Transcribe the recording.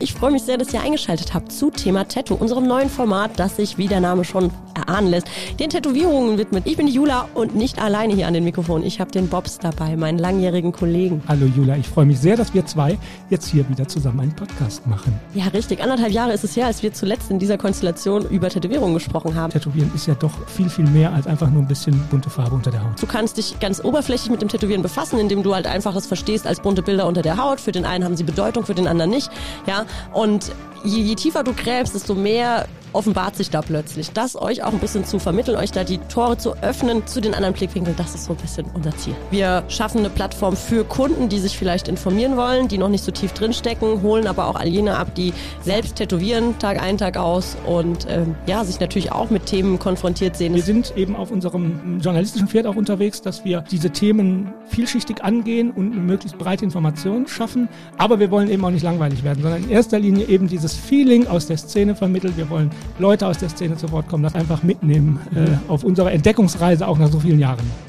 Ich freue mich sehr, dass ihr eingeschaltet habt zu Thema Tattoo, unserem neuen Format, das sich, wie der Name schon erahnen lässt, den Tätowierungen widmet. Ich bin die Jula und nicht alleine hier an den Mikrofon. Ich habe den Bobs dabei, meinen langjährigen Kollegen. Hallo Jula, ich freue mich sehr, dass wir zwei jetzt hier wieder zusammen einen Podcast machen. Ja, richtig. Anderthalb Jahre ist es her, als wir zuletzt in dieser Konstellation über Tätowierungen gesprochen haben. Tätowieren ist ja doch viel, viel mehr als einfach nur ein bisschen bunte Farbe unter der Haut. Du kannst dich ganz oberflächlich mit dem Tätowieren befassen, indem du halt einfach es verstehst als bunte Bilder unter der Haut. Für den einen haben sie Bedeutung, für den anderen nicht. Ja, und je, je tiefer du gräbst, desto mehr offenbart sich da plötzlich. Das euch auch ein bisschen zu vermitteln, euch da die Tore zu öffnen zu den anderen Blickwinkeln, das ist so ein bisschen unser Ziel. Wir schaffen eine Plattform für Kunden, die sich vielleicht informieren wollen, die noch nicht so tief drinstecken, holen aber auch all jene ab, die selbst tätowieren, Tag ein, Tag aus und ähm, ja, sich natürlich auch mit Themen konfrontiert sehen. Wir sind eben auf unserem journalistischen Pferd auch unterwegs, dass wir diese Themen vielschichtig angehen und eine möglichst breite Information schaffen. Aber wir wollen eben auch nicht langweilig werden, sondern in erster Linie eben dieses Feeling aus der Szene vermitteln. Wir wollen Leute aus der Szene zu Wort kommen, das einfach mitnehmen äh, auf unserer Entdeckungsreise auch nach so vielen Jahren.